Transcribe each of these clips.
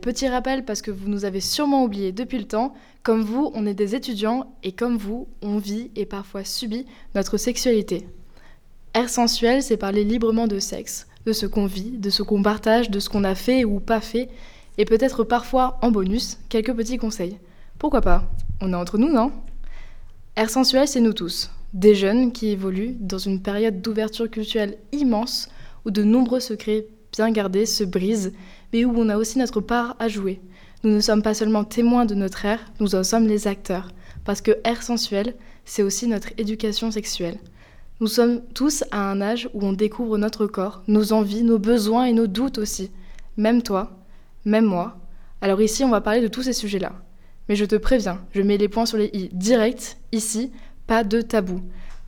Petit rappel parce que vous nous avez sûrement oublié depuis le temps. Comme vous, on est des étudiants et comme vous, on vit et parfois subit notre sexualité. Air sensuel, c'est parler librement de sexe, de ce qu'on vit, de ce qu'on partage, de ce qu'on a fait ou pas fait, et peut-être parfois, en bonus, quelques petits conseils. Pourquoi pas? On est entre nous, non? Air sensuel, c'est nous tous, des jeunes qui évoluent dans une période d'ouverture culturelle immense où de nombreux secrets bien gardés se brisent mais où on a aussi notre part à jouer. Nous ne sommes pas seulement témoins de notre ère, nous en sommes les acteurs, parce que ère sensuel, c'est aussi notre éducation sexuelle. Nous sommes tous à un âge où on découvre notre corps, nos envies, nos besoins et nos doutes aussi. Même toi, même moi. Alors ici, on va parler de tous ces sujets-là. Mais je te préviens, je mets les points sur les i direct, ici, pas de tabou.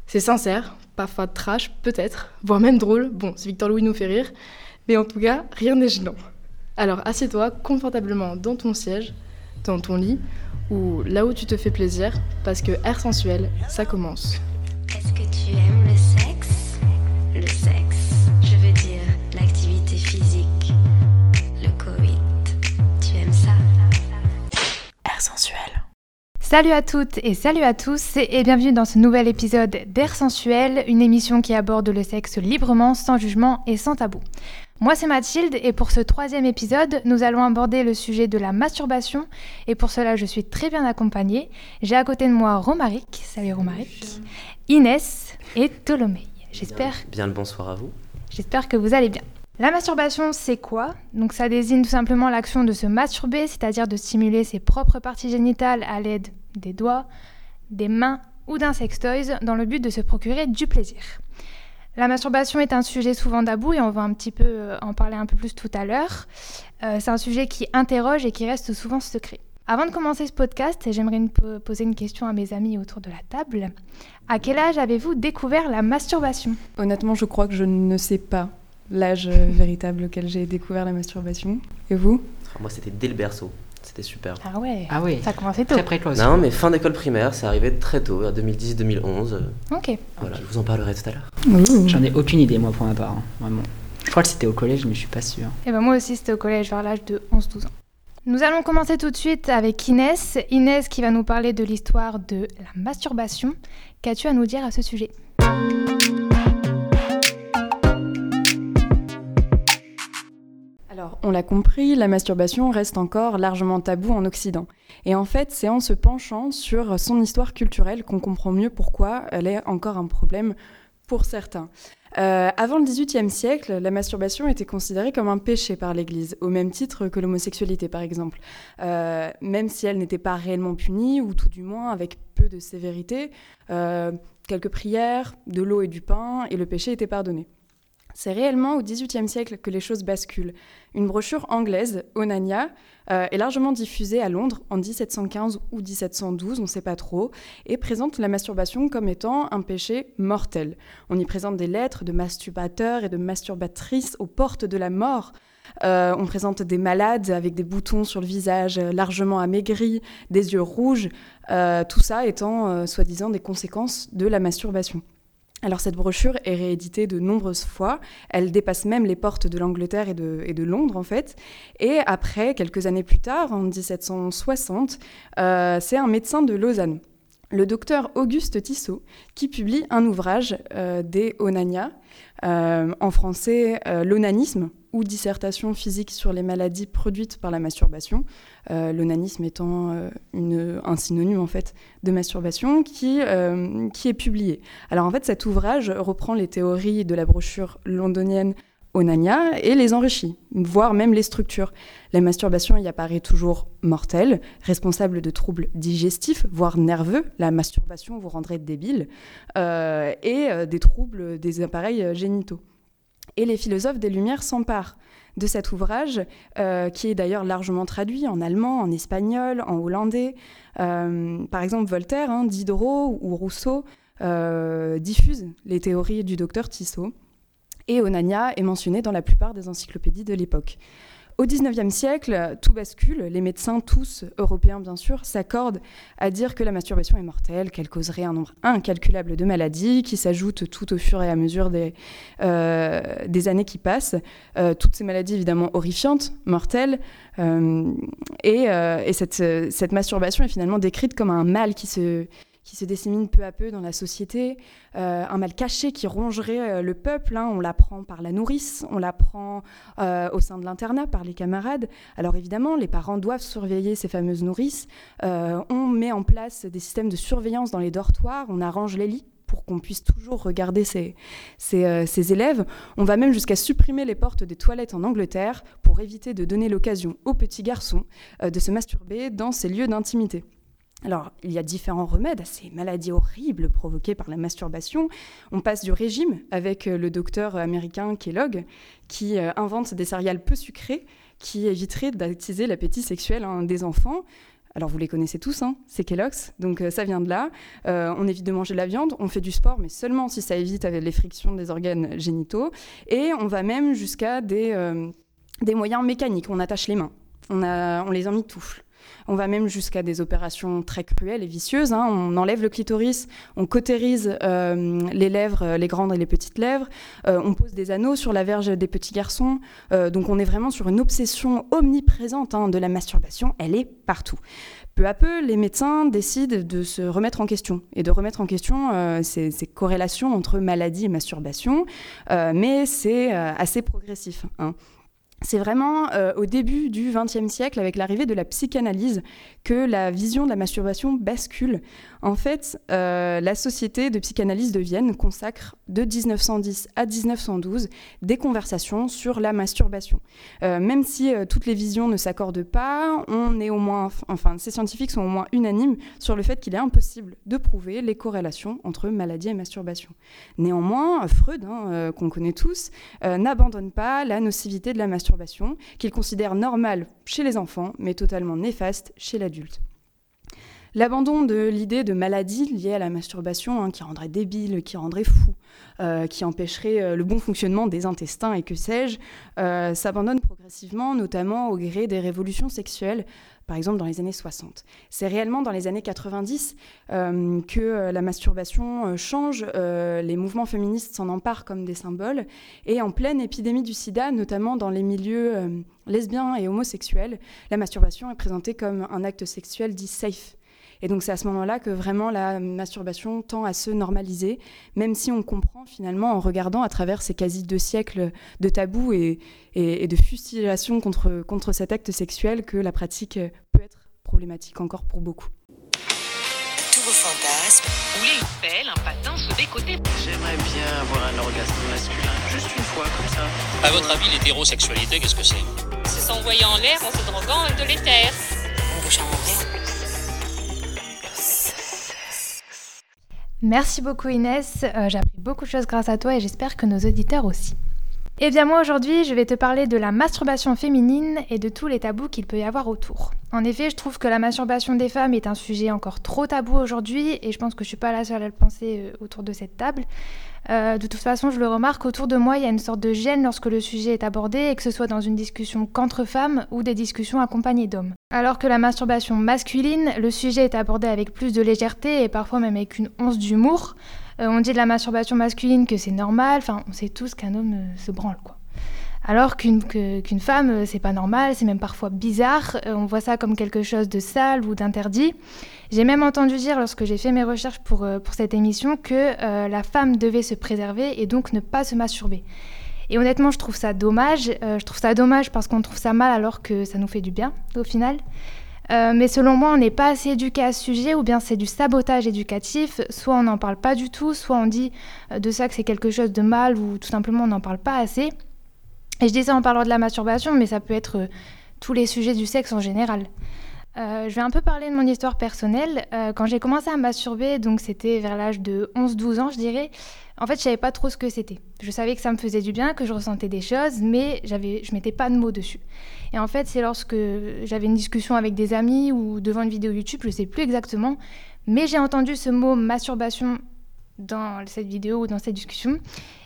C'est sincère, parfois trash, peut-être, voire même drôle. Bon, si Victor Louis nous fait rire. Mais en tout cas, rien n'est gênant. Alors assieds-toi confortablement dans ton siège, dans ton lit, ou là où tu te fais plaisir, parce que Air Sensuel, ça commence. Est-ce que tu aimes le sexe? Le sexe, je veux dire l'activité physique, le Covid. Tu aimes ça? Air Sensuel. Salut à toutes et salut à tous et bienvenue dans ce nouvel épisode d'Air Sensuel, une émission qui aborde le sexe librement, sans jugement et sans tabou. Moi, c'est Mathilde et pour ce troisième épisode, nous allons aborder le sujet de la masturbation et pour cela, je suis très bien accompagnée. J'ai à côté de moi Romaric, salut Romaric, Inès et Tolomei. J'espère. Bien, le bonsoir à vous. J'espère que vous allez bien. La masturbation, c'est quoi? Donc ça désigne tout simplement l'action de se masturber, c'est-à-dire de stimuler ses propres parties génitales à l'aide des doigts, des mains ou d'un sextoys dans le but de se procurer du plaisir. La masturbation est un sujet souvent d'abou et on va un petit peu euh, en parler un peu plus tout à l'heure. Euh, c'est un sujet qui interroge et qui reste souvent secret. Avant de commencer ce podcast, j'aimerais poser une question à mes amis autour de la table. À quel âge avez-vous découvert la masturbation? Honnêtement, je crois que je ne sais pas l'âge euh, véritable auquel j'ai découvert la masturbation. Et vous? Moi, c'était dès le berceau. C'était super. Ah ouais Ah oui. Ça a commencé tôt. Très précoce. Non, mais fin d'école primaire, c'est arrivé très tôt, à 2010-2011. Ok. Voilà, je vous en parlerai tout à l'heure. J'en ai aucune idée, moi, pour ma part. hein, Vraiment. Je crois que c'était au collège, mais je suis pas sûr. Et ben moi aussi, c'était au collège vers l'âge de 11-12 ans. Nous allons commencer tout de suite avec Inès. Inès qui va nous parler de l'histoire de la masturbation. Qu'as-tu à nous dire à ce sujet? On l'a compris, la masturbation reste encore largement tabou en Occident. Et en fait, c'est en se penchant sur son histoire culturelle qu'on comprend mieux pourquoi elle est encore un problème pour certains. Euh, avant le XVIIIe siècle, la masturbation était considérée comme un péché par l'Église, au même titre que l'homosexualité par exemple. Euh, même si elle n'était pas réellement punie, ou tout du moins avec peu de sévérité, euh, quelques prières, de l'eau et du pain, et le péché était pardonné. C'est réellement au XVIIIe siècle que les choses basculent. Une brochure anglaise, Onania, euh, est largement diffusée à Londres en 1715 ou 1712, on ne sait pas trop, et présente la masturbation comme étant un péché mortel. On y présente des lettres de masturbateurs et de masturbatrices aux portes de la mort. Euh, on présente des malades avec des boutons sur le visage largement amaigris, des yeux rouges, euh, tout ça étant soi-disant des conséquences de la masturbation. Alors cette brochure est rééditée de nombreuses fois, elle dépasse même les portes de l'Angleterre et de, Londres en fait, et après, quelques années plus tard, en 1760, euh, c'est un médecin de Lausanne, le docteur Auguste Tissot, qui publie un ouvrage euh, des Onania, euh, en français l'onanisme, ou dissertation physique sur les maladies produites par la masturbation, euh, l'onanisme étant euh, un synonyme en fait de masturbation, euh, qui est publié. Alors en fait, cet ouvrage reprend les théories de la brochure londonienne Onania et les enrichit, voire même les structures. La masturbation y apparaît toujours mortelle, responsable de troubles digestifs, voire nerveux. La masturbation vous rendrait débile, et des troubles des appareils génitaux. Et les philosophes des Lumières s'emparent de cet ouvrage, euh, qui est d'ailleurs largement traduit en allemand, en espagnol, en hollandais. Euh, par exemple, Voltaire, hein, Diderot ou Rousseau euh, diffusent les théories du docteur Tissot. Et Onania est mentionné dans la plupart des encyclopédies de l'époque. Au XIXe siècle, tout bascule. Les médecins, tous européens bien sûr, s'accordent à dire que la masturbation est mortelle, qu'elle causerait un nombre incalculable de maladies qui s'ajoutent tout au fur et à mesure des, euh, années qui passent. Euh, toutes ces maladies évidemment horrifiantes, mortelles. Euh, et, et cette, cette masturbation est finalement décrite comme un mal qui se qui se dissémine peu à peu dans la société, euh, un mal caché qui rongerait euh, le peuple. Hein. On l'apprend par la nourrice, on l'apprend euh, au sein de l'internat par les camarades. Alors évidemment, les parents doivent surveiller ces fameuses nourrices. on met en place des systèmes de surveillance dans les dortoirs, on arrange les lits pour qu'on puisse toujours regarder ces élèves. On va même jusqu'à supprimer les portes des toilettes en Angleterre pour éviter de donner l'occasion aux petits garçons de se masturber dans ces lieux d'intimité. Alors, il y a différents remèdes à ces maladies horribles provoquées par la masturbation. On passe du régime avec euh, le docteur américain Kellogg, qui euh, invente des céréales peu sucrées qui éviteraient d'attiser l'appétit sexuel hein, des enfants. Alors vous les connaissez tous, hein, c'est Kellogg's, donc euh, ça vient de là. on évite de manger de la viande, on fait du sport, mais seulement si ça évite les frictions des organes génitaux. Et on va même jusqu'à des, moyens mécaniques, on attache les mains, on, a, on les emmitoufle. On va même jusqu'à des opérations très cruelles et vicieuses. Hein. On enlève le clitoris, on cautérise euh, les lèvres, euh, les grandes et les petites lèvres, euh, on pose des anneaux sur la verge des petits garçons. donc on est vraiment sur une obsession omniprésente hein, de la masturbation. Elle est partout. Peu à peu, les médecins décident de se remettre en question et de remettre en question ces, corrélations entre maladie et masturbation, mais c'est assez progressif. Hein. C'est vraiment euh, au début du XXe siècle, avec l'arrivée de la psychanalyse, que la vision de la masturbation bascule. En fait, euh, la Société de psychanalyse de Vienne consacre de 1910 à 1912 des conversations sur la masturbation. Euh, même si toutes les visions ne s'accordent pas, on est au moins, enfin, ces scientifiques sont au moins unanimes sur le fait qu'il est impossible de prouver les corrélations entre maladie et masturbation. Néanmoins, Freud, hein, qu'on connaît tous, n'abandonne pas la nocivité de la masturbation qu'il considère normale chez les enfants, mais totalement néfaste chez l'adulte. L'abandon de l'idée de maladie liée à la masturbation, hein, qui rendrait débile, qui rendrait fou, euh, qui empêcherait euh, le bon fonctionnement des intestins et que sais-je, euh, s'abandonne progressivement, notamment au gré des révolutions sexuelles par exemple dans les années 60. C'est réellement dans les années 90 euh, que euh, la masturbation euh, change, les mouvements féministes s'en emparent comme des symboles, et en pleine épidémie du sida, notamment dans les milieux lesbiens et homosexuels, la masturbation est présentée comme un acte sexuel dit safe. Et donc c'est à ce moment-là que vraiment la masturbation tend à se normaliser, même si on comprend finalement en regardant à travers ces quasi deux siècles de tabous et, et, de fustigation contre, contre cet acte sexuel que la pratique peut être problématique encore pour beaucoup. Tous vos fantasmes. Rouler une pelle, un patin, se bécoter. J'aimerais bien avoir un orgasme masculin, juste une fois comme ça. À votre avis, l'hétérosexualité, qu'est-ce que c'est? C'est s'envoyer en l'air en se droguant de l'éther. Merci beaucoup Inès, euh, j'ai appris beaucoup de choses grâce à toi et j'espère que nos auditeurs aussi. Eh bien moi aujourd'hui je vais te parler de la masturbation féminine et de tous les tabous qu'il peut y avoir autour. En effet je trouve que la masturbation des femmes est un sujet encore trop tabou aujourd'hui et je pense que je suis pas la seule à le penser euh, autour de cette table. Euh, de toute façon, je le remarque, autour de moi, il y a une sorte de gêne lorsque le sujet est abordé, et que ce soit dans une discussion qu'entre femmes ou des discussions accompagnées d'hommes. Alors que la masturbation masculine, le sujet est abordé avec plus de légèreté et parfois même avec une once d'humour. Euh, on dit de la masturbation masculine que c'est normal, enfin, on sait tous qu'un homme euh, se branle, quoi. Alors qu'une femme, c'est pas normal, c'est même parfois bizarre, on voit ça comme quelque chose de sale ou d'interdit. J'ai même entendu dire, lorsque j'ai fait mes recherches pour, euh, pour cette émission, que euh, la femme devait se préserver et donc ne pas se masturber. Et honnêtement, je trouve ça dommage. Euh, je trouve ça dommage parce qu'on trouve ça mal alors que ça nous fait du bien, au final. mais selon moi, on n'est pas assez éduqué à ce sujet, ou bien c'est du sabotage éducatif. Soit on n'en parle pas du tout, soit on dit de ça que c'est quelque chose de mal, ou tout simplement on n'en parle pas assez. Et je dis ça en parlant de la masturbation, mais ça peut être tous les sujets du sexe en général. Euh, je vais un peu parler de mon histoire personnelle. Euh, quand j'ai commencé à masturber, donc c'était vers l'âge de 11-12 ans, je dirais, en fait, je savais pas trop ce que c'était. Je savais que ça me faisait du bien, que je ressentais des choses, mais j'avais, je mettais pas de mots dessus. Et en fait, c'est lorsque j'avais une discussion avec des amis ou devant une vidéo YouTube, je sais plus exactement, mais j'ai entendu ce mot masturbation dans cette vidéo ou dans cette discussion.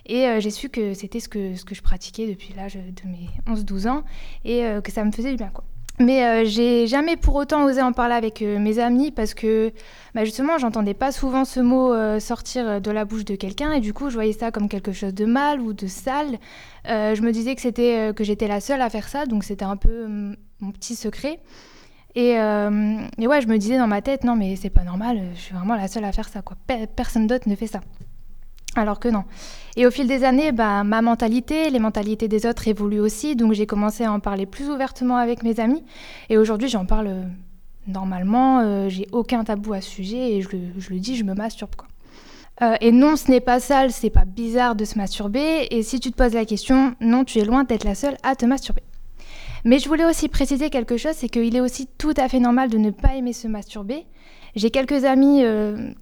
Et j'ai su que c'était ce que, ce que je pratiquais depuis l'âge de mes 11-12 ans et que ça me faisait du bien. Quoi. Mais euh, j'ai jamais pour autant osé en parler avec euh, mes amis parce que bah, justement, j'entendais pas souvent ce mot euh, sortir de la bouche de quelqu'un et du coup, je voyais ça comme quelque chose de mal ou de sale. je me disais que c'était que j'étais la seule à faire ça, donc c'était un peu mon petit secret. Et, et, ouais, je me disais dans ma tête, non mais c'est pas normal, je suis vraiment la seule à faire ça, quoi. personne d'autre ne fait ça. Alors que non. Et au fil des années, bah, ma mentalité, les mentalités des autres évoluent aussi, donc j'ai commencé à en parler plus ouvertement avec mes amis. Et aujourd'hui, j'en parle euh, normalement, euh, j'ai aucun tabou à ce sujet et je le, dis, je me masturbe. Quoi. Euh, et non, ce n'est pas sale, c'est pas bizarre de se masturber. Et si tu te poses la question, non, tu es loin d'être la seule à te masturber. Mais je voulais aussi préciser quelque chose, c'est qu'il est aussi tout à fait normal de ne pas aimer se masturber. J'ai quelques amis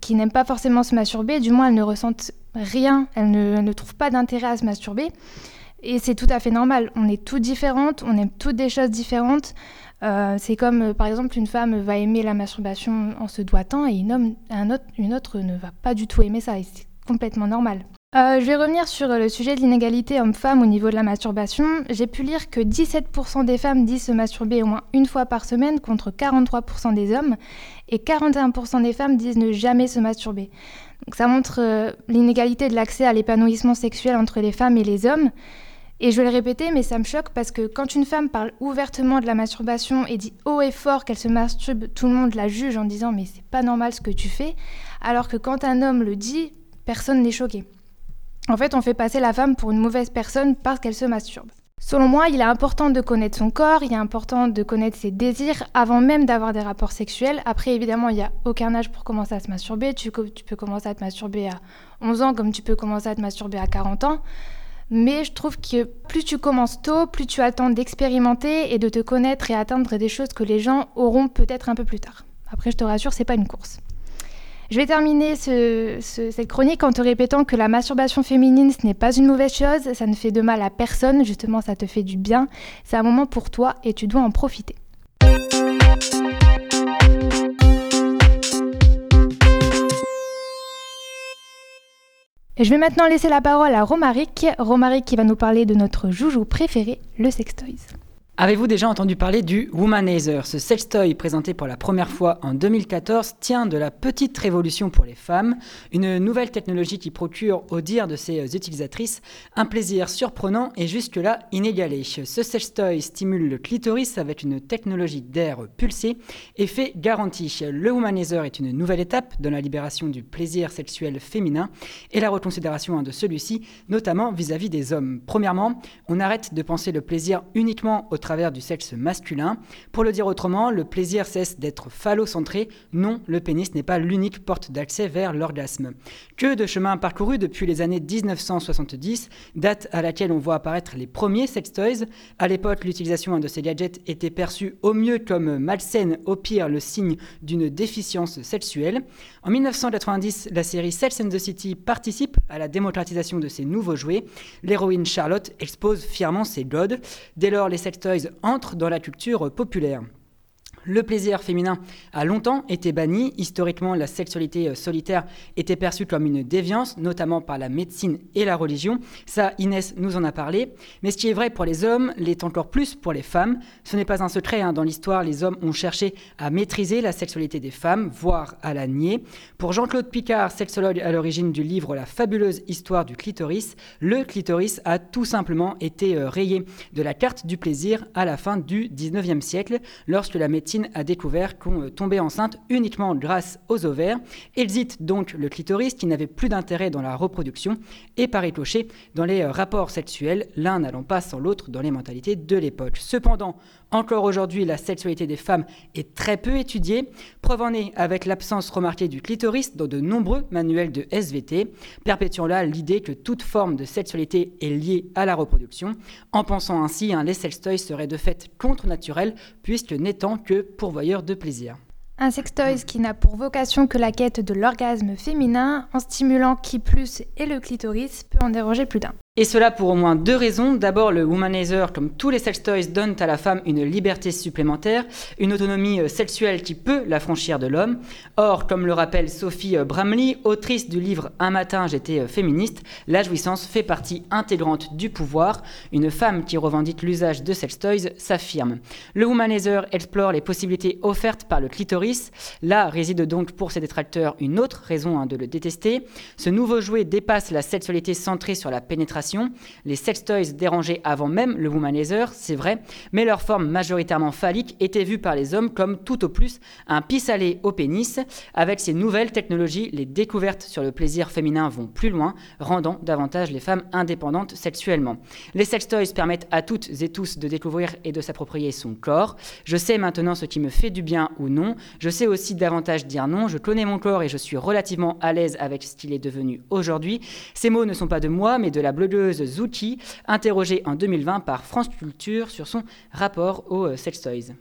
qui n'aiment pas forcément se masturber, du moins elles ne ressentent rien, elle ne, trouve pas d'intérêt à se masturber. Et c'est tout à fait normal. On est toutes différentes, on aime toutes des choses différentes. Euh, c'est comme, euh, par exemple, une femme va aimer la masturbation en se doitant et une, homme, un autre, une autre ne va pas du tout aimer ça. Et c'est complètement normal. Euh, je vais revenir sur le sujet de l'inégalité homme-femme au niveau de la masturbation. J'ai pu lire que 17% des femmes disent se masturber au moins une fois par semaine contre 43% des hommes et 41% des femmes disent ne jamais se masturber ça montre euh, l'inégalité de l'accès à l'épanouissement sexuel entre les femmes et les hommes. Et je vais le répéter, mais ça me choque parce que quand une femme parle ouvertement de la masturbation et dit haut et fort qu'elle se masturbe, tout le monde la juge en disant mais c'est pas normal ce que tu fais, alors que quand un homme le dit, personne n'est choqué. En fait, on fait passer la femme pour une mauvaise personne parce qu'elle se masturbe. Selon moi, il est important de connaître son corps, il est important de connaître ses désirs avant même d'avoir des rapports sexuels. Après, évidemment, il n'y a aucun âge pour commencer à se masturber. Tu, peux commencer à te masturber à 11 ans comme tu peux commencer à te masturber à 40 ans. Mais je trouve que plus tu commences tôt, plus tu attends d'expérimenter et de te connaître et atteindre des choses que les gens auront peut-être un peu plus tard. Après, je te rassure, c'est pas une course. Je vais terminer cette chronique en te répétant que la masturbation féminine, ce n'est pas une mauvaise chose, ça ne fait de mal à personne, justement ça te fait du bien, c'est un moment pour toi et tu dois en profiter. Je vais maintenant laisser la parole à Romaric, Romaric qui va nous parler de notre joujou préféré, le sextoys. Avez-vous déjà entendu parler du Womanizer Ce sextoy présenté pour la première fois en 2014 tient de la petite révolution pour les femmes, une nouvelle technologie qui procure, au dire de ses utilisatrices, un plaisir surprenant et jusque-là inégalé. Ce sextoy stimule le clitoris avec une technologie d'air pulsé, effet garanti. Le Womanizer est une nouvelle étape dans la libération du plaisir sexuel féminin et la reconsidération de celui-ci, notamment vis-à-vis des hommes. Premièrement, on arrête de penser le plaisir uniquement au travers du sexe masculin. Pour le dire autrement, le plaisir cesse d'être phallocentré. Non, le pénis n'est pas l'unique porte d'accès vers l'orgasme. Que de chemin parcouru depuis les années 1970, date à laquelle on voit apparaître les premiers sextoys. À l'époque, l'utilisation de ces gadgets était perçue au mieux comme malsaine, au pire le signe d'une déficience sexuelle. En 1990, la série Sex and the City participe à la démocratisation de ces nouveaux jouets. L'héroïne Charlotte expose fièrement ses godes. Dès lors, les sextoys entre dans la culture populaire. Le plaisir féminin a longtemps été banni. Historiquement, la sexualité euh, solitaire était perçue comme une déviance, notamment par la médecine et la religion. Ça, Inès nous en a parlé. Mais ce qui est vrai pour les hommes l'est encore plus pour les femmes. Ce n'est pas un secret. Hein. Dans l'histoire, les hommes ont cherché à maîtriser la sexualité des femmes, voire à la nier. Pour Jean-Claude Picard, sexologue à l'origine du livre La fabuleuse histoire du clitoris, le clitoris a tout simplement été euh, rayé de la carte du plaisir à la fin du 19e siècle, lorsque la médecine a découvert qu'on euh, tombait enceinte uniquement grâce aux ovaires, exit donc le clitoris qui n'avait plus d'intérêt dans la reproduction et par ricochet dans les euh, rapports sexuels, l'un n'allant pas sans l'autre dans les mentalités de l'époque. Cependant, encore aujourd'hui, la sexualité des femmes est très peu étudiée, preuve en est avec l'absence remarquée du clitoris dans de nombreux manuels de SVT, perpétuant là l'idée que toute forme de sexualité est liée à la reproduction. En pensant ainsi, un les sextoys seraient de fait contre-naturels, puisque n'étant que pourvoyeurs de plaisir. Un sextoy qui n'a pour vocation que la quête de l'orgasme féminin, en stimulant qui plus et le clitoris, peut en déranger plus d'un. Et cela pour au moins deux raisons. D'abord, le womanizer, comme tous les sex toys, donne à la femme une liberté supplémentaire, une autonomie euh, sexuelle qui peut la franchir de l'homme. Or, comme le rappelle Sophie euh, Bramley, autrice du livre Un matin j'étais euh, féministe, la jouissance fait partie intégrante du pouvoir. Une femme qui revendique l'usage de sex toys s'affirme. Le womanizer explore les possibilités offertes par le clitoris. Là réside donc pour ses détracteurs une autre raison hein, de le détester. Ce nouveau jouet dépasse la sexualité centrée sur la pénétration les sex toys dérangeaient avant même le womanizer, c'est vrai, mais leur forme majoritairement phallique était vue par les hommes comme tout au plus un pis-aller au pénis. Avec ces nouvelles technologies, les découvertes sur le plaisir féminin vont plus loin, rendant davantage les femmes indépendantes sexuellement. Les sex toys permettent à toutes et tous de découvrir et de s'approprier son corps. Je sais maintenant ce qui me fait du bien ou non. Je sais aussi davantage dire non. Je connais mon corps et je suis relativement à l'aise avec ce qu'il est devenu aujourd'hui. Ces mots ne sont pas de moi, mais de la Zouki, interrogée en 2020 par France Culture sur son rapport aux euh, sex toys.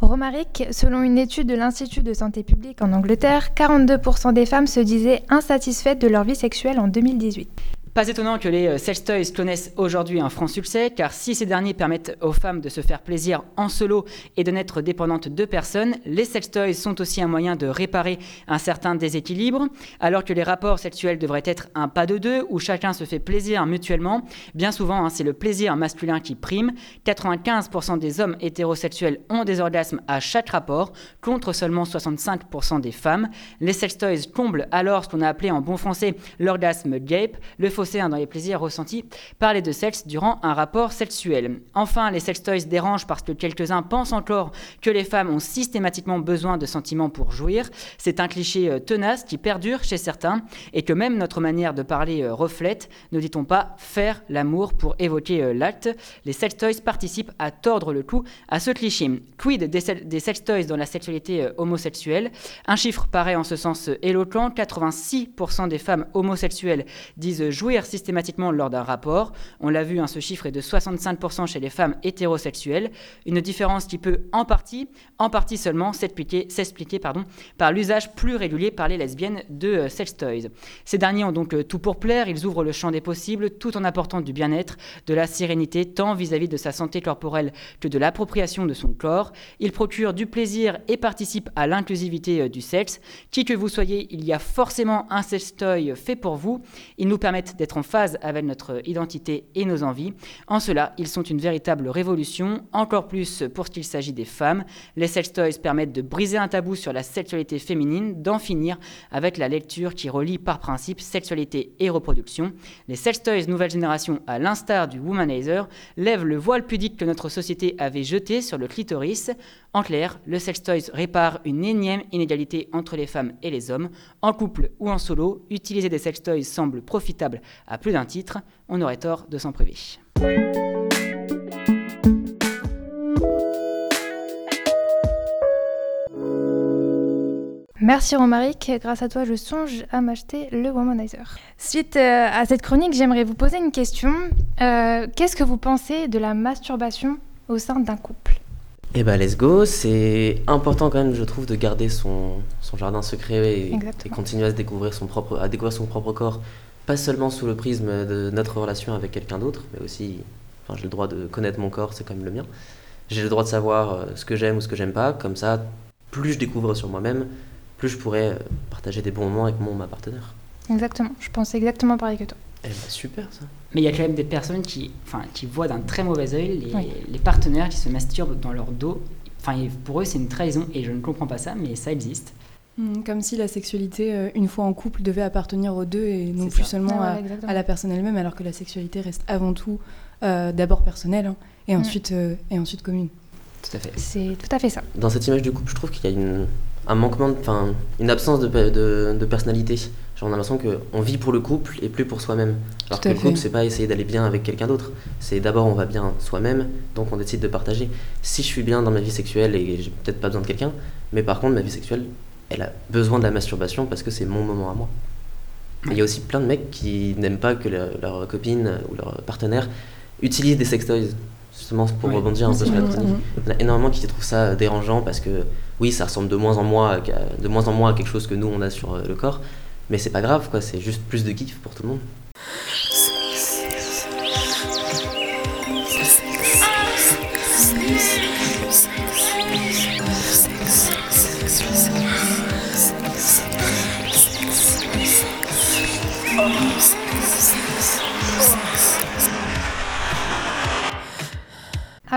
Romaric, selon une étude de l'Institut de santé publique en Angleterre, 42% des femmes se disaient insatisfaites de leur vie sexuelle en 2018. Pas étonnant que les euh, sex toys connaissent aujourd'hui un franc succès, car si ces derniers permettent aux femmes de se faire plaisir en solo et de n'être dépendantes de personne, les sex toys sont aussi un moyen de réparer un certain déséquilibre. Alors que les rapports sexuels devraient être un pas de deux, où chacun se fait plaisir mutuellement, bien souvent hein, c'est le plaisir masculin qui prime. 95% des hommes hétérosexuels ont des orgasmes à chaque rapport, contre seulement 65% des femmes. Les sex toys comblent alors ce qu'on a appelé en bon français l'orgasme gape, le dans les plaisirs ressentis par les deux sexes durant un rapport sexuel. Enfin, les sex toys dérangent parce que quelques-uns pensent encore que les femmes ont systématiquement besoin de sentiments pour jouir. C'est un cliché euh, tenace qui perdure chez certains et que même notre manière de parler euh, reflète. Ne dit-on pas faire l'amour pour évoquer euh, l'acte? Les sex toys participent à tordre le cou à ce cliché. Quid des, sex toys dans la sexualité homosexuelle? Un chiffre paraît en ce sens éloquent 86% des femmes homosexuelles disent systématiquement lors d'un rapport. On l'a vu, hein, ce chiffre est de 65% chez les femmes hétérosexuelles, une différence qui peut en partie, en partie seulement, s'expliquer par l'usage plus régulier par les lesbiennes de euh, sex toys. Ces derniers ont donc euh, tout pour plaire, ils ouvrent le champ des possibles tout en apportant du bien-être, de la sérénité, tant vis-à-vis -vis de sa santé corporelle que de l'appropriation de son corps. Ils procurent du plaisir et participent à l'inclusivité euh, du sexe. Qui que vous soyez, il y a forcément un sex toy fait pour vous. Ils nous permettent d'être en phase avec notre identité et nos envies. En cela, ils sont une véritable révolution, encore plus pour ce qu'il s'agit des femmes. Les sex toys permettent de briser un tabou sur la sexualité féminine, d'en finir avec la lecture qui relie par principe sexualité et reproduction. Les sex toys nouvelle génération, à l'instar du womanizer, lèvent le voile pudique que notre société avait jeté sur le clitoris. En clair, le sex toys répare une énième inégalité entre les femmes et les hommes. En couple ou en solo, utiliser des sex toys semble profitable à plus d'un titre, on aurait tort de s'en priver. Merci Romaric, grâce à toi je songe à m'acheter le Womanizer. Suite euh, à cette chronique, j'aimerais vous poser une question. Euh, qu'est-ce que vous pensez de la masturbation au sein d'un couple? Eh bah let's go, c'est important quand même je trouve de garder son, son jardin secret et, et, continuer à, se découvrir son propre, à découvrir son propre corps pas seulement sous le prisme de notre relation avec quelqu'un d'autre, mais aussi, enfin, j'ai le droit de connaître mon corps, c'est quand même le mien. J'ai le droit de savoir euh, ce que j'aime ou ce que j'aime pas, comme ça, plus je découvre sur moi-même, plus je pourrais euh, partager des bons moments avec mon ma partenaire. Exactement, je pense exactement pareil que toi. Eh ben, super ça. Mais il y a quand même des personnes qui, enfin, qui voient d'un très mauvais œil les, les, partenaires qui se masturbent dans leur dos. Enfin, pour eux, c'est une trahison et je ne comprends pas ça, mais ça existe. Mm, comme si la sexualité, euh, une fois en couple, devait appartenir aux deux et non plus seulement ah à, la personne elle-même, alors que la sexualité reste avant tout euh, d'abord personnelle hein, et, mm. ensuite, euh, et ensuite commune. Tout à fait. C'est tout à fait ça. Dans cette image du couple, je trouve qu'il y a une, un manquement, enfin une absence de, de, de personnalité. Genre, on a l'impression qu'on vit pour le couple et plus pour soi-même. Alors que le couple, c'est pas essayer d'aller bien avec quelqu'un d'autre. C'est d'abord on va bien soi-même, donc on décide de partager. Si je suis bien dans ma vie sexuelle et j'ai peut-être pas besoin de quelqu'un, mais par contre ma vie sexuelle, elle a besoin de la masturbation parce que c'est mon moment à moi. Il y a aussi plein de mecs qui n'aiment pas que leur, copine ou leur partenaire utilise des sextoys, justement pour rebondir un peu sur la. Il y en a énormément qui trouvent ça dérangeant parce que oui, ça ressemble de moins en moins à, de moins en moins à quelque chose que nous on a sur euh, le corps, mais c'est pas grave, quoi. C'est juste plus de kiff pour tout le monde.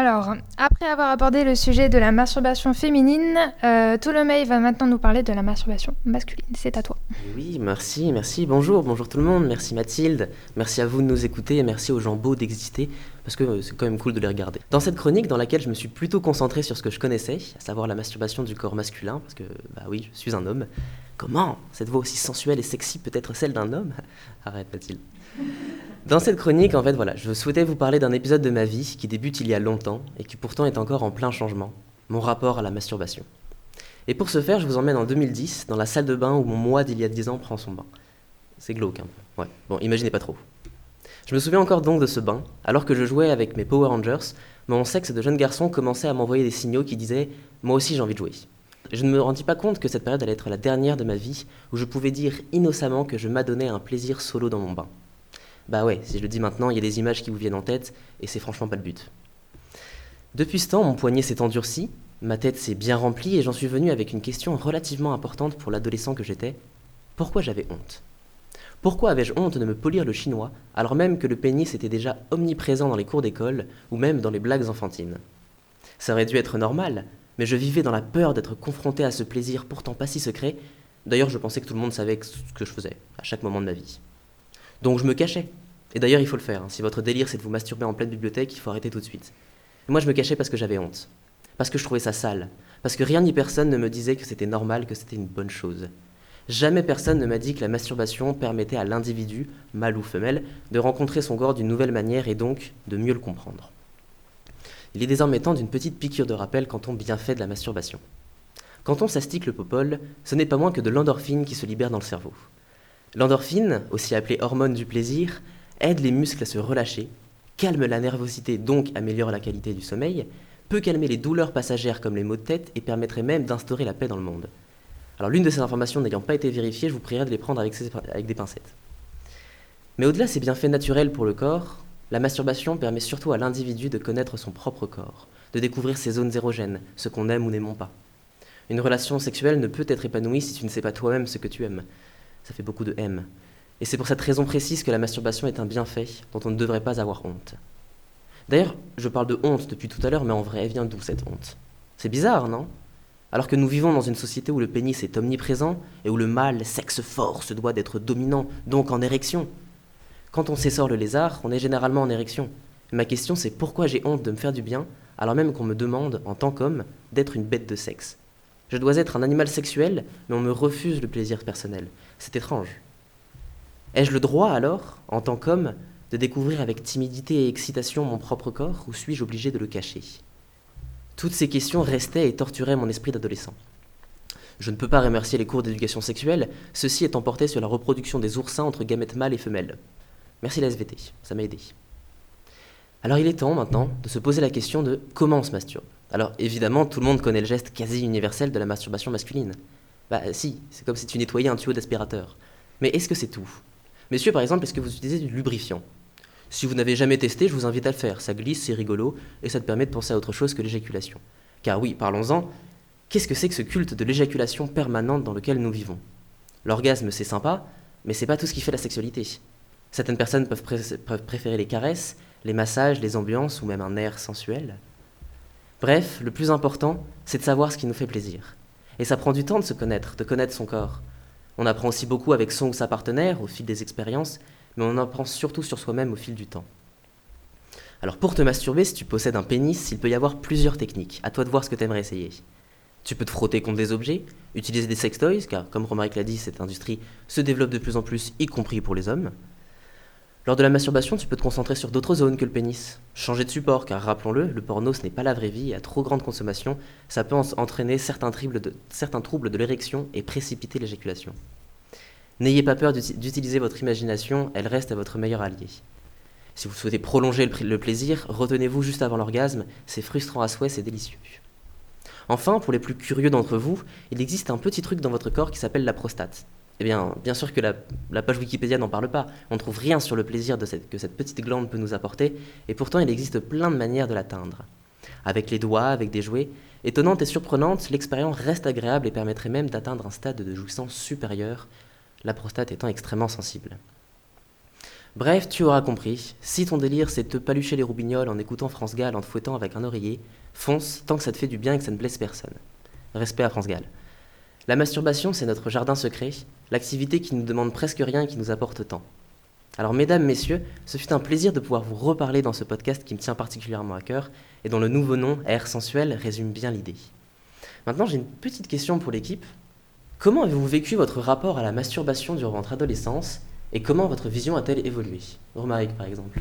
Alors, après avoir abordé le sujet de la masturbation féminine, euh, Tolomei va maintenant nous parler de la masturbation masculine. C'est à toi. Oui, merci, merci. Bonjour, bonjour tout le monde. Merci Mathilde. Merci à vous de nous écouter et merci aux gens beaux d'exister parce que c'est quand même cool de les regarder. Dans cette chronique, dans laquelle je me suis plutôt concentré sur ce que je connaissais, à savoir la masturbation du corps masculin, parce que, bah oui, je suis un homme. Comment Cette voix aussi sensuelle et sexy peut être celle d'un homme? Arrête Mathilde. Dans cette chronique, en fait, voilà, je souhaitais vous parler d'un épisode de ma vie qui débute il y a longtemps et qui pourtant est encore en plein changement, mon rapport à la masturbation. Et pour ce faire, je vous emmène en 2010 dans la salle de bain où mon moi d'il y a 10 ans prend son bain. C'est glauque un peu. Ouais, bon, imaginez pas trop. Je me souviens encore donc de ce bain, alors que je jouais avec mes Power Rangers, mon sexe de jeune garçon commençait à m'envoyer des signaux qui disaient Moi aussi j'ai envie de jouer. Je ne me rendis pas compte que cette période allait être la dernière de ma vie où je pouvais dire innocemment que je m'adonnais à un plaisir solo dans mon bain. Bah ouais, si je le dis maintenant, il y a des images qui vous viennent en tête, et c'est franchement pas le but. Depuis ce temps, mon poignet s'est endurci, ma tête s'est bien remplie, et j'en suis venu avec une question relativement importante pour l'adolescent que j'étais. Pourquoi j'avais honte? Pourquoi avais-je honte de me polir le chinois, alors même que le pénis était déjà omniprésent dans les cours d'école, ou même dans les blagues enfantines? Ça aurait dû être normal, mais je vivais dans la peur d'être confronté à ce plaisir pourtant pas si secret. D'ailleurs, je pensais que tout le monde savait ce que je faisais, à chaque moment de ma vie. Donc je me cachais. Et d'ailleurs, il faut le faire. Hein. Si votre délire c'est de vous masturber en pleine bibliothèque, il faut arrêter tout de suite. moi, je me cachais parce que j'avais honte. Parce que je trouvais ça sale. Parce que rien ni personne ne me disait que c'était normal, que c'était une bonne chose. Jamais personne ne m'a dit que la masturbation permettait à l'individu, mâle ou femelle, de rencontrer son corps d'une nouvelle manière et donc de mieux le comprendre. Il est désormais temps d'une petite piqûre de rappel quant au bienfait de la masturbation. Quand on s'astique le popole, ce n'est pas moins que de l'endorphine qui se libère dans le cerveau. L'endorphine, aussi appelée hormone du plaisir, aide les muscles à se relâcher, calme la nervosité, donc améliore la qualité du sommeil, peut calmer les douleurs passagères comme les maux de tête et permettrait même d'instaurer la paix dans le monde. Alors l'une de ces informations n'ayant pas été vérifiée, je vous prierai de les prendre avec, des pincettes. Mais au-delà de ces bienfaits naturels pour le corps, la masturbation permet surtout à l'individu de connaître son propre corps, de découvrir ses zones érogènes, ce qu'on aime ou n'aimons pas. Une relation sexuelle ne peut être épanouie si tu ne sais pas toi-même ce que tu aimes, ça fait beaucoup de M. Et c'est pour cette raison précise que la masturbation est un bienfait dont on ne devrait pas avoir honte. D'ailleurs, je parle de honte depuis tout à l'heure, mais en vrai, elle vient d'où cette honte? C'est bizarre, non? Alors que nous vivons dans une société où le pénis est omniprésent et où le mâle, sexe fort, se doit d'être dominant, donc en érection. Quand on s'essore le lézard, on est généralement en érection. Ma question, c'est pourquoi j'ai honte de me faire du bien, alors même qu'on me demande, en tant qu'homme, d'être une bête de sexe? Je dois être un animal sexuel, mais on me refuse le plaisir personnel. C'est étrange. Ai-je le droit alors, en tant qu'homme, de découvrir avec timidité et excitation mon propre corps, ou suis-je obligé de le cacher? Toutes ces questions restaient et torturaient mon esprit d'adolescent. Je ne peux pas remercier les cours d'éducation sexuelle, ceci étant porté sur la reproduction des oursins entre gamètes mâles et femelles. Merci la SVT, ça m'a aidé. Alors il est temps maintenant de se poser la question de comment on se masturbe. Alors évidemment, tout le monde connaît le geste quasi universel de la masturbation masculine. Bah si, c'est comme si tu nettoyais un tuyau d'aspirateur. Mais est-ce que c'est tout? Messieurs, par exemple, est-ce que vous utilisez du lubrifiant? Si vous n'avez jamais testé, je vous invite à le faire. Ça glisse, c'est rigolo, et ça te permet de penser à autre chose que l'éjaculation. Car oui, parlons-en, qu'est-ce que c'est que ce culte de l'éjaculation permanente dans lequel nous vivons? L'orgasme, c'est sympa, mais c'est pas tout ce qui fait la sexualité. Certaines personnes peuvent, peuvent préférer les caresses, les massages, les ambiances ou même un air sensuel. Bref, le plus important, c'est de savoir ce qui nous fait plaisir. Et ça prend du temps de se connaître, de connaître son corps. On apprend aussi beaucoup avec son ou sa partenaire au fil des expériences, mais on apprend surtout sur soi-même au fil du temps. Alors pour te masturber, si tu possèdes un pénis, il peut y avoir plusieurs techniques. À toi de voir ce que tu aimerais essayer. Tu peux te frotter contre des objets, utiliser des sextoys, car comme Romaric l'a dit, cette industrie se développe de plus en plus, y compris pour les hommes. Lors de la masturbation, tu peux te concentrer sur d'autres zones que le pénis. Changer de support, car rappelons-le, le porno ce n'est pas la vraie vie à trop grande consommation, ça peut entraîner certains, certains troubles de l'érection et précipiter l'éjaculation. N'ayez pas peur d'utiliser votre imagination, elle reste à votre meilleur allié. Si vous souhaitez prolonger le plaisir, retenez-vous juste avant l'orgasme, c'est frustrant à souhait, c'est délicieux. Enfin, pour les plus curieux d'entre vous, il existe un petit truc dans votre corps qui s'appelle la prostate. Eh bien, bien sûr que la, page Wikipédia n'en parle pas. On ne trouve rien sur le plaisir de que cette petite glande peut nous apporter, et pourtant il existe plein de manières de l'atteindre. Avec les doigts, avec des jouets. Étonnante et surprenante, l'expérience reste agréable et permettrait même d'atteindre un stade de jouissance supérieur, la prostate étant extrêmement sensible. Bref, tu auras compris, si ton délire c'est de te palucher les roubignoles en écoutant France Gall en te fouettant avec un oreiller, fonce tant que ça te fait du bien et que ça ne blesse personne. Respect à France Gall. La masturbation, c'est notre jardin secret, l'activité qui nous demande presque rien et qui nous apporte tant. Alors mesdames, messieurs, ce fut un plaisir de pouvoir vous reparler dans ce podcast qui me tient particulièrement à cœur et dont le nouveau nom, Air Sensuel, résume bien l'idée. Maintenant, j'ai une petite question pour l'équipe. Comment avez-vous vécu votre rapport à la masturbation durant votre adolescence et comment votre vision a-t-elle évolué? Romaric, par exemple.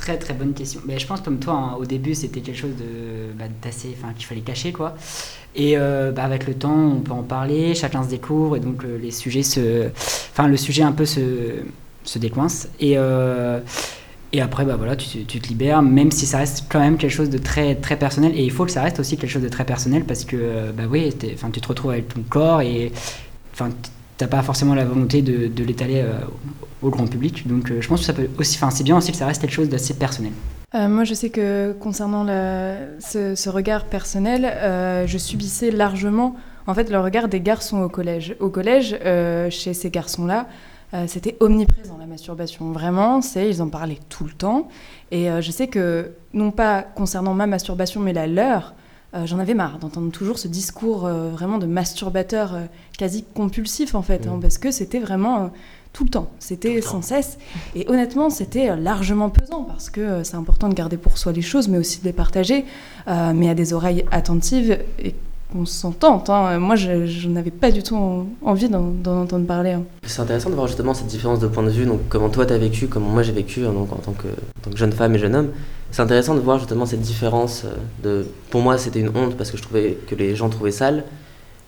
Très très bonne question. Mais je pense comme toi, hein, au début, c'était quelque chose de bah, d'assez, enfin, qu'il fallait cacher, quoi. Et euh, bah, avec le temps, on peut en parler, chacun se découvre, et donc euh, les sujets se, enfin, le sujet un peu se, se décoince. Et euh, et après, bah voilà, tu, tu, te libères, même si ça reste quand même quelque chose de très, très personnel. Et il faut que ça reste aussi quelque chose de très personnel parce que, bah oui, tu te retrouves avec ton corps et t'as pas forcément la volonté de, de l'étaler euh, au grand public. Donc euh, je pense que ça peut aussi, enfin c'est bien aussi que ça reste quelque chose d'assez personnel. Euh, moi, je sais que concernant ce, ce, regard personnel, je subissais largement en fait le regard des garçons au collège. Au collège, chez ces garçons-là, c'était omniprésent la masturbation. Vraiment, c'est ils en parlaient tout le temps. Et je sais que non pas concernant ma masturbation, mais la leur, euh, j'en avais marre d'entendre toujours ce discours euh, vraiment de masturbateur euh, quasi compulsif en fait, hein, mm. parce que c'était vraiment tout le temps, c'était sans cesse. Et honnêtement, c'était largement pesant parce que c'est important de garder pour soi les choses, mais aussi de les partager, mais à des oreilles attentives et qu'on s'entende. Hein. Moi, je, n'avais pas du tout envie d'en entendre parler. Hein. C'est intéressant de voir justement cette différence de point de vue, donc comment toi tu as vécu, comment moi j'ai vécu donc, en, tant que, en tant que jeune femme et jeune homme c'est intéressant de voir justement cette différence. Euh, de, pour moi, c'était une honte parce que je trouvais que les gens trouvaient sale.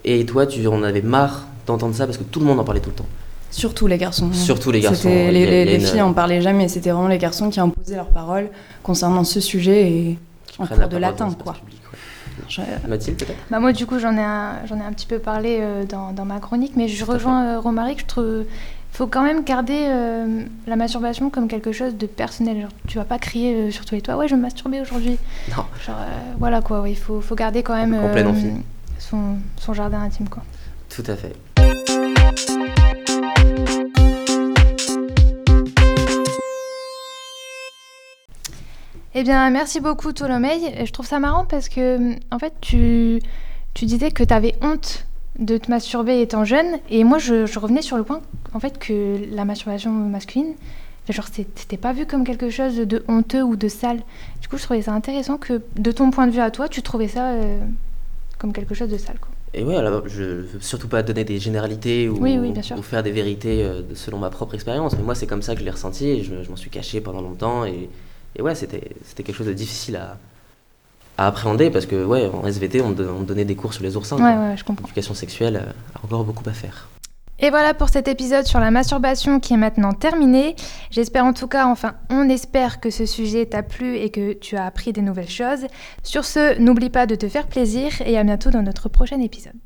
Et toi, tu en avais marre d'entendre ça parce que tout le monde en parlait tout le temps. Surtout les garçons. Surtout les garçons. Les, filles en parlaient jamais. C'était vraiment les garçons qui imposaient leurs paroles concernant ce sujet et en cours de latin, quoi. Mathilde, peut-être? Bah Moi, du coup, j'en ai, un, ai un petit peu parlé euh, dans, dans, ma chronique, mais je rejoins euh, Romaric. Je trouve faut quand même garder euh, la masturbation comme quelque chose de personnel. Genre, tu vas pas crier euh, sur tous les toits, ouais, je vais me masturber aujourd'hui. Non. Genre, euh, voilà quoi, il faut, faut, garder quand même son, son, jardin intime, quoi. Tout à fait. Eh bien, merci beaucoup, Tolomei. Je trouve ça marrant parce que, en fait, tu, tu disais que tu avais honte de te masturber étant jeune. Et moi, je, revenais sur le point, en fait, que la masturbation masculine, genre, c'était pas vu comme quelque chose de honteux ou de sale. Du coup, je trouvais ça intéressant que, de ton point de vue à toi, tu trouvais ça euh, comme quelque chose de sale. Quoi. Et ouais, alors, je veux surtout pas donner des généralités ou, ou faire des vérités euh, selon ma propre expérience, mais moi, c'est comme ça que je l'ai ressenti et je, m'en suis caché pendant longtemps. Et, et ouais, c'était quelque chose de difficile à, à appréhender parce que ouais en SVT on, donnait des cours sur les oursins. Ouais, ouais, je comprends. L'éducation sexuelle euh, a encore beaucoup à faire. Et voilà pour cet épisode sur la masturbation qui est maintenant terminé. J'espère en tout cas, enfin on espère que ce sujet t'a plu et que tu as appris des nouvelles choses. Sur ce, n'oublie pas de te faire plaisir et à bientôt dans notre prochain épisode.